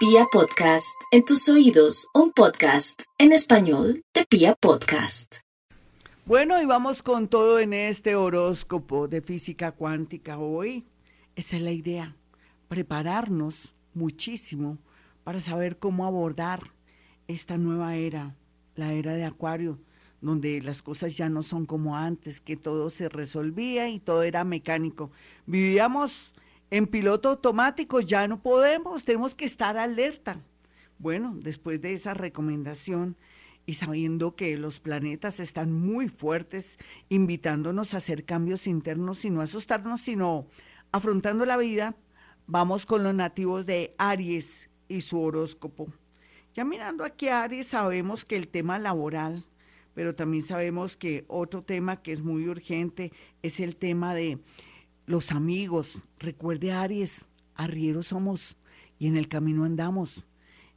Pia Podcast, en tus oídos, un podcast en español de Pia Podcast. Bueno, y vamos con todo en este horóscopo de física cuántica hoy. Esa es la idea, prepararnos muchísimo para saber cómo abordar esta nueva era, la era de Acuario, donde las cosas ya no son como antes, que todo se resolvía y todo era mecánico. Vivíamos en piloto automático, ya no podemos, tenemos que estar alerta. Bueno, después de esa recomendación y sabiendo que los planetas están muy fuertes, invitándonos a hacer cambios internos y no asustarnos, sino afrontando la vida, vamos con los nativos de Aries y su horóscopo. Ya mirando aquí a Aries sabemos que el tema laboral pero también sabemos que otro tema que es muy urgente es el tema de los amigos. Recuerde, Aries, arrieros somos y en el camino andamos.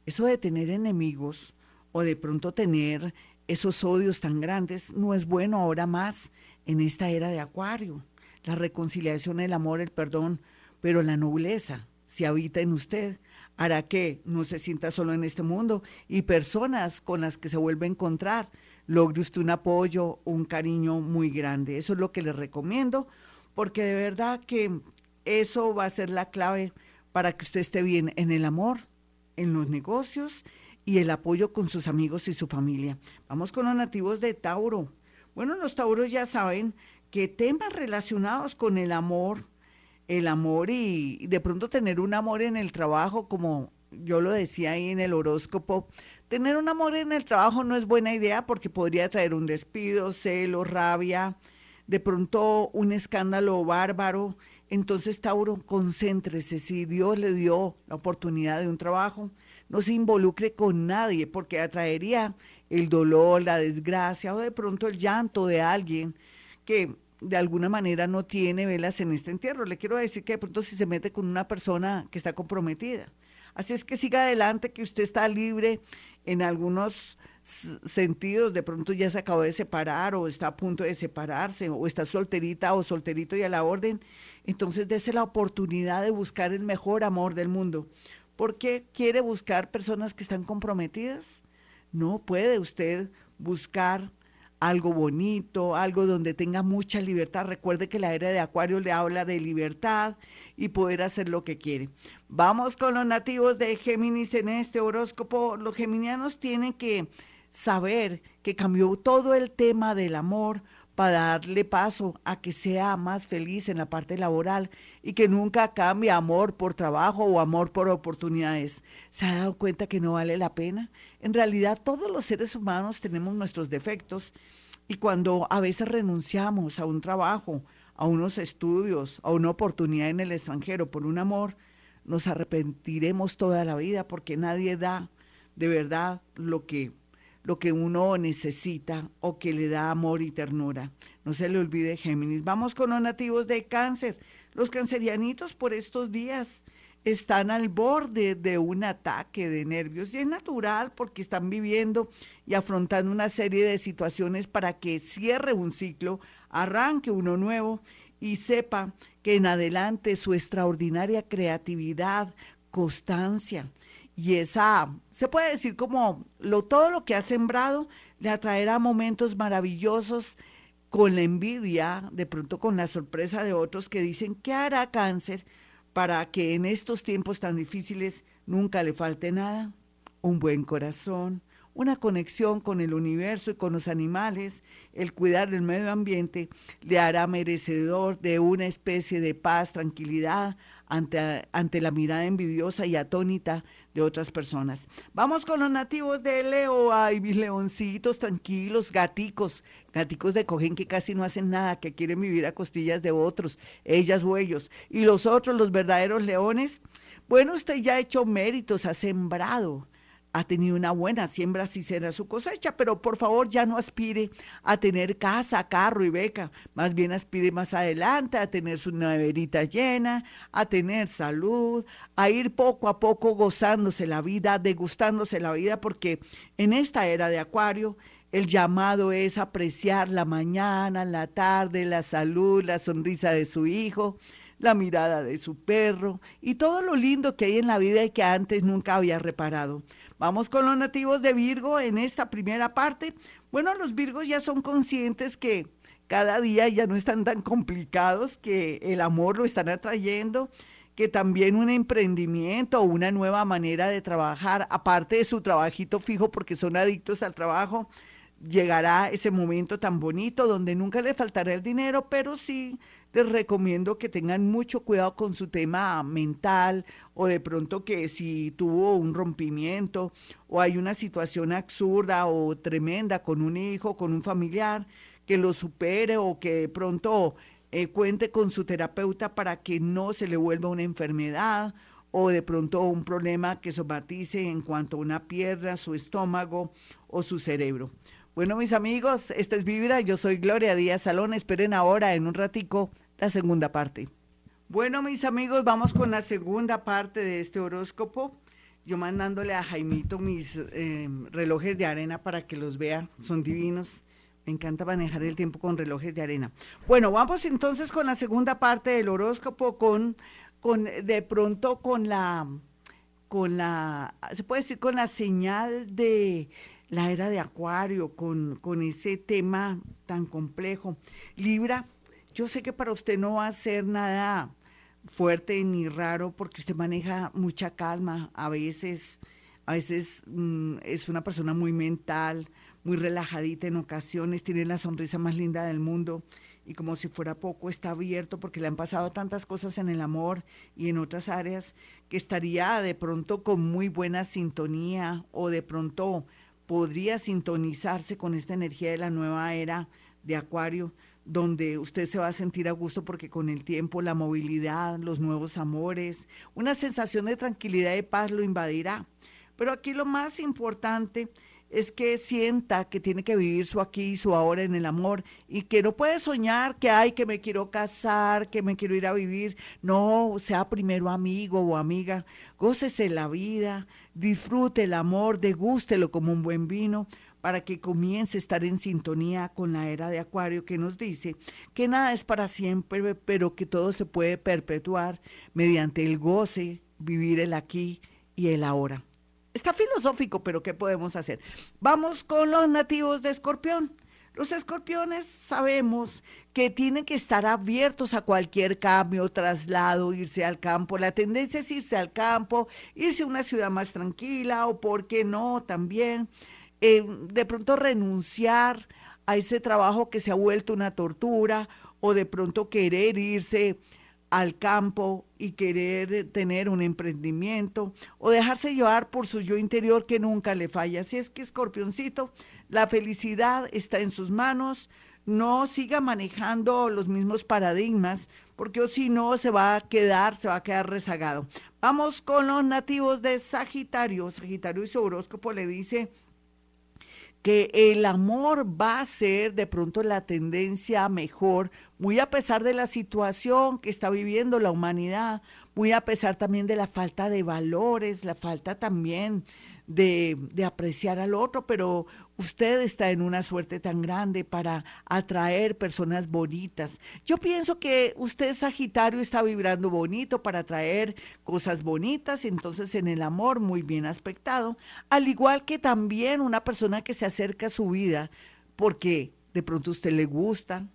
Eso de tener enemigos o de pronto tener esos odios tan grandes no es bueno ahora más en esta era de Acuario. La reconciliación, el amor, el perdón, pero la nobleza, si habita en usted, hará que no se sienta solo en este mundo y personas con las que se vuelve a encontrar logre usted un apoyo, un cariño muy grande. Eso es lo que le recomiendo, porque de verdad que eso va a ser la clave para que usted esté bien en el amor, en los negocios y el apoyo con sus amigos y su familia. Vamos con los nativos de Tauro. Bueno, los Tauros ya saben que temas relacionados con el amor, el amor y, de pronto tener un amor en el trabajo, como yo lo decía ahí en el horóscopo, Tener un amor en el trabajo no es buena idea porque podría traer un despido, celo, rabia, de pronto un escándalo bárbaro. Entonces, Tauro, concéntrese. Si Dios le dio la oportunidad de un trabajo, no se involucre con nadie porque atraería el dolor, la desgracia o de pronto el llanto de alguien que de alguna manera no tiene velas en este entierro. Le quiero decir que de pronto si se mete con una persona que está comprometida. Así es que siga adelante, que usted está libre en algunos sentidos, de pronto ya se acabó de separar o está a punto de separarse o está solterita o solterito y a la orden, entonces dése la oportunidad de buscar el mejor amor del mundo. ¿Por qué quiere buscar personas que están comprometidas? No puede usted buscar algo bonito, algo donde tenga mucha libertad. Recuerde que la era de Acuario le habla de libertad y poder hacer lo que quiere. Vamos con los nativos de Géminis en este horóscopo. Los geminianos tienen que saber que cambió todo el tema del amor para darle paso a que sea más feliz en la parte laboral y que nunca cambie amor por trabajo o amor por oportunidades. ¿Se ha dado cuenta que no vale la pena? En realidad todos los seres humanos tenemos nuestros defectos y cuando a veces renunciamos a un trabajo, a unos estudios, a una oportunidad en el extranjero por un amor, nos arrepentiremos toda la vida porque nadie da de verdad lo que lo que uno necesita o que le da amor y ternura. No se le olvide Géminis. Vamos con los nativos de cáncer. Los cancerianitos por estos días están al borde de un ataque de nervios y es natural porque están viviendo y afrontando una serie de situaciones para que cierre un ciclo, arranque uno nuevo y sepa que en adelante su extraordinaria creatividad, constancia y esa, se puede decir como lo, todo lo que ha sembrado le atraerá momentos maravillosos con la envidia, de pronto con la sorpresa de otros que dicen, ¿qué hará cáncer? para que en estos tiempos tan difíciles nunca le falte nada, un buen corazón, una conexión con el universo y con los animales, el cuidar del medio ambiente, le hará merecedor de una especie de paz, tranquilidad ante, ante la mirada envidiosa y atónita de otras personas. Vamos con los nativos de Leo. Ay, mis leoncitos tranquilos, gaticos, gaticos de cojín que casi no hacen nada, que quieren vivir a costillas de otros, ellas o ellos. Y los otros, los verdaderos leones, bueno, usted ya ha hecho méritos, ha sembrado, ha tenido una buena siembra, si será su cosecha, pero por favor ya no aspire a tener casa, carro y beca, más bien aspire más adelante a tener su neverita llena, a tener salud, a ir poco a poco gozándose la vida, degustándose la vida, porque en esta era de Acuario, el llamado es apreciar la mañana, la tarde, la salud, la sonrisa de su hijo, la mirada de su perro y todo lo lindo que hay en la vida y que antes nunca había reparado. Vamos con los nativos de Virgo en esta primera parte. Bueno, los Virgos ya son conscientes que cada día ya no están tan complicados, que el amor lo están atrayendo, que también un emprendimiento o una nueva manera de trabajar, aparte de su trabajito fijo porque son adictos al trabajo, llegará ese momento tan bonito donde nunca le faltará el dinero, pero sí les recomiendo que tengan mucho cuidado con su tema mental o de pronto que si tuvo un rompimiento o hay una situación absurda o tremenda con un hijo, con un familiar, que lo supere o que de pronto eh, cuente con su terapeuta para que no se le vuelva una enfermedad o de pronto un problema que somatice en cuanto a una pierna, su estómago o su cerebro. Bueno, mis amigos, esta es Vibra, yo soy Gloria Díaz Salón, esperen ahora en un ratico la segunda parte. Bueno, mis amigos, vamos con la segunda parte de este horóscopo. Yo mandándole a Jaimito mis eh, relojes de arena para que los vea, son divinos. Me encanta manejar el tiempo con relojes de arena. Bueno, vamos entonces con la segunda parte del horóscopo, con, con de pronto con la, con la, se puede decir con la señal de la era de Acuario, con, con ese tema tan complejo. Libra, yo sé que para usted no va a ser nada fuerte ni raro porque usted maneja mucha calma, a veces, a veces mm, es una persona muy mental, muy relajadita en ocasiones, tiene la sonrisa más linda del mundo y como si fuera poco está abierto porque le han pasado tantas cosas en el amor y en otras áreas que estaría de pronto con muy buena sintonía o de pronto podría sintonizarse con esta energía de la nueva era de Acuario, donde usted se va a sentir a gusto porque con el tiempo la movilidad, los nuevos amores, una sensación de tranquilidad y paz lo invadirá. Pero aquí lo más importante es que sienta que tiene que vivir su aquí y su ahora en el amor y que no puede soñar que hay que me quiero casar, que me quiero ir a vivir. No, sea primero amigo o amiga, gócese la vida, disfrute el amor, degústelo como un buen vino para que comience a estar en sintonía con la era de Acuario que nos dice que nada es para siempre, pero que todo se puede perpetuar mediante el goce, vivir el aquí y el ahora. Está filosófico, pero ¿qué podemos hacer? Vamos con los nativos de Escorpión. Los escorpiones sabemos que tienen que estar abiertos a cualquier cambio, traslado, irse al campo. La tendencia es irse al campo, irse a una ciudad más tranquila o, ¿por qué no? También eh, de pronto renunciar a ese trabajo que se ha vuelto una tortura o de pronto querer irse al campo y querer tener un emprendimiento o dejarse llevar por su yo interior que nunca le falla. Así es que, escorpioncito, la felicidad está en sus manos. No siga manejando los mismos paradigmas, porque o si no se va a quedar, se va a quedar rezagado. Vamos con los nativos de Sagitario. Sagitario y su horóscopo le dice que el amor va a ser de pronto la tendencia mejor, muy a pesar de la situación que está viviendo la humanidad, muy a pesar también de la falta de valores, la falta también de, de, apreciar al otro, pero usted está en una suerte tan grande para atraer personas bonitas. Yo pienso que usted, Sagitario, está vibrando bonito para atraer cosas bonitas, entonces en el amor muy bien aspectado, al igual que también una persona que se acerca a su vida porque de pronto usted le gusta,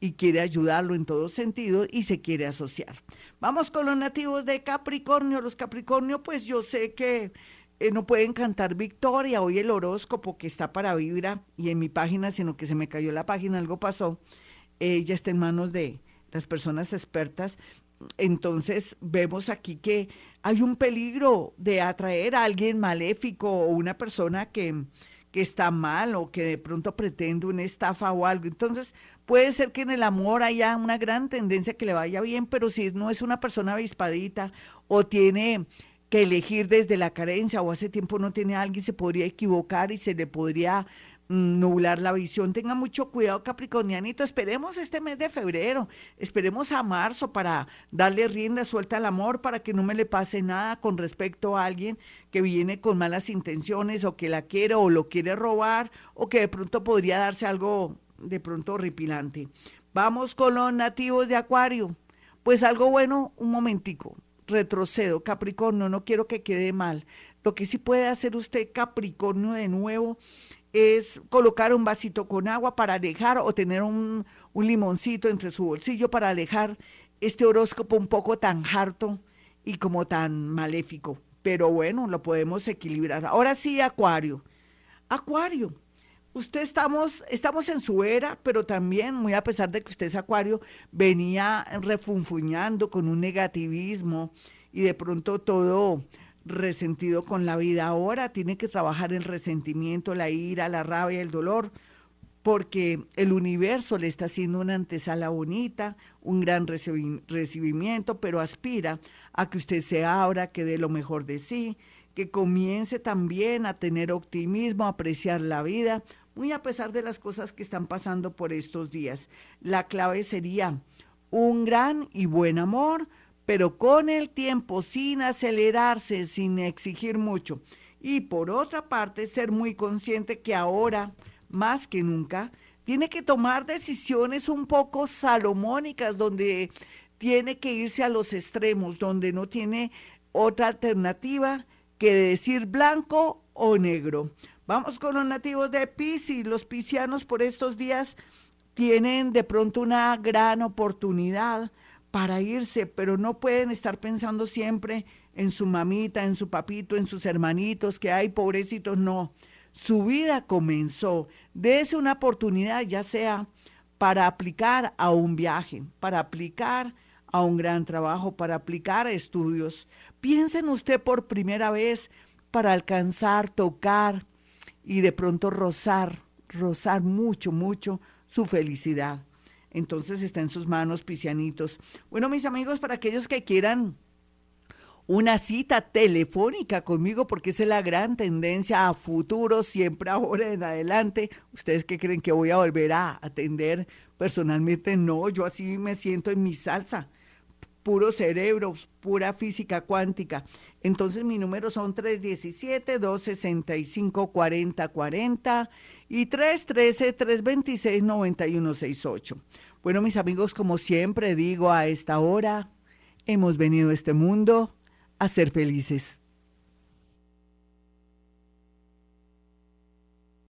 y quiere ayudarlo en todo sentido y se quiere asociar. Vamos con los nativos de Capricornio. Los Capricornio, pues yo sé que eh, no pueden cantar victoria. Hoy el horóscopo que está para Vibra y en mi página, sino que se me cayó la página, algo pasó, eh, ya está en manos de las personas expertas. Entonces vemos aquí que hay un peligro de atraer a alguien maléfico o una persona que, que está mal o que de pronto pretende una estafa o algo. Entonces puede ser que en el amor haya una gran tendencia que le vaya bien, pero si no es una persona avispadita o tiene que elegir desde la carencia o hace tiempo no tiene a alguien, se podría equivocar y se le podría nublar la visión. Tenga mucho cuidado, Capricornianito. Esperemos este mes de febrero, esperemos a marzo para darle rienda suelta al amor, para que no me le pase nada con respecto a alguien que viene con malas intenciones o que la quiere o lo quiere robar o que de pronto podría darse algo de pronto horripilante. Vamos con los nativos de Acuario. Pues algo bueno, un momentico, retrocedo, Capricornio, no quiero que quede mal. Lo que sí puede hacer usted, Capricornio, de nuevo, es colocar un vasito con agua para alejar o tener un, un limoncito entre su bolsillo para alejar este horóscopo un poco tan harto y como tan maléfico. Pero bueno, lo podemos equilibrar. Ahora sí, Acuario. Acuario. Usted estamos, estamos en su era, pero también, muy a pesar de que usted es Acuario, venía refunfuñando con un negativismo y de pronto todo resentido con la vida. Ahora tiene que trabajar el resentimiento, la ira, la rabia, el dolor, porque el universo le está haciendo una antesala bonita, un gran recibimiento, pero aspira a que usted se abra, que dé lo mejor de sí, que comience también a tener optimismo, a apreciar la vida, muy a pesar de las cosas que están pasando por estos días. La clave sería un gran y buen amor, pero con el tiempo, sin acelerarse, sin exigir mucho. Y por otra parte, ser muy consciente que ahora, más que nunca, tiene que tomar decisiones un poco salomónicas, donde tiene que irse a los extremos, donde no tiene otra alternativa que decir blanco o negro. Vamos con los nativos de Pisces. Los piscianos por estos días tienen de pronto una gran oportunidad para irse, pero no pueden estar pensando siempre en su mamita, en su papito, en sus hermanitos, que hay pobrecitos, no. Su vida comenzó. Dese una oportunidad, ya sea para aplicar a un viaje, para aplicar a un gran trabajo, para aplicar a estudios. Piensen usted por primera vez para alcanzar, tocar y de pronto rozar, rozar mucho, mucho su felicidad entonces está en sus manos, pisianitos. Bueno, mis amigos, para aquellos que quieran una cita telefónica conmigo, porque esa es la gran tendencia a futuro, siempre ahora en adelante. ¿Ustedes qué creen que voy a volver a atender personalmente? No, yo así me siento en mi salsa. Puro cerebro, pura física cuántica. Entonces mi número son 317-265-4040 y 313-326-9168. Bueno, mis amigos, como siempre digo a esta hora, hemos venido a este mundo a ser felices.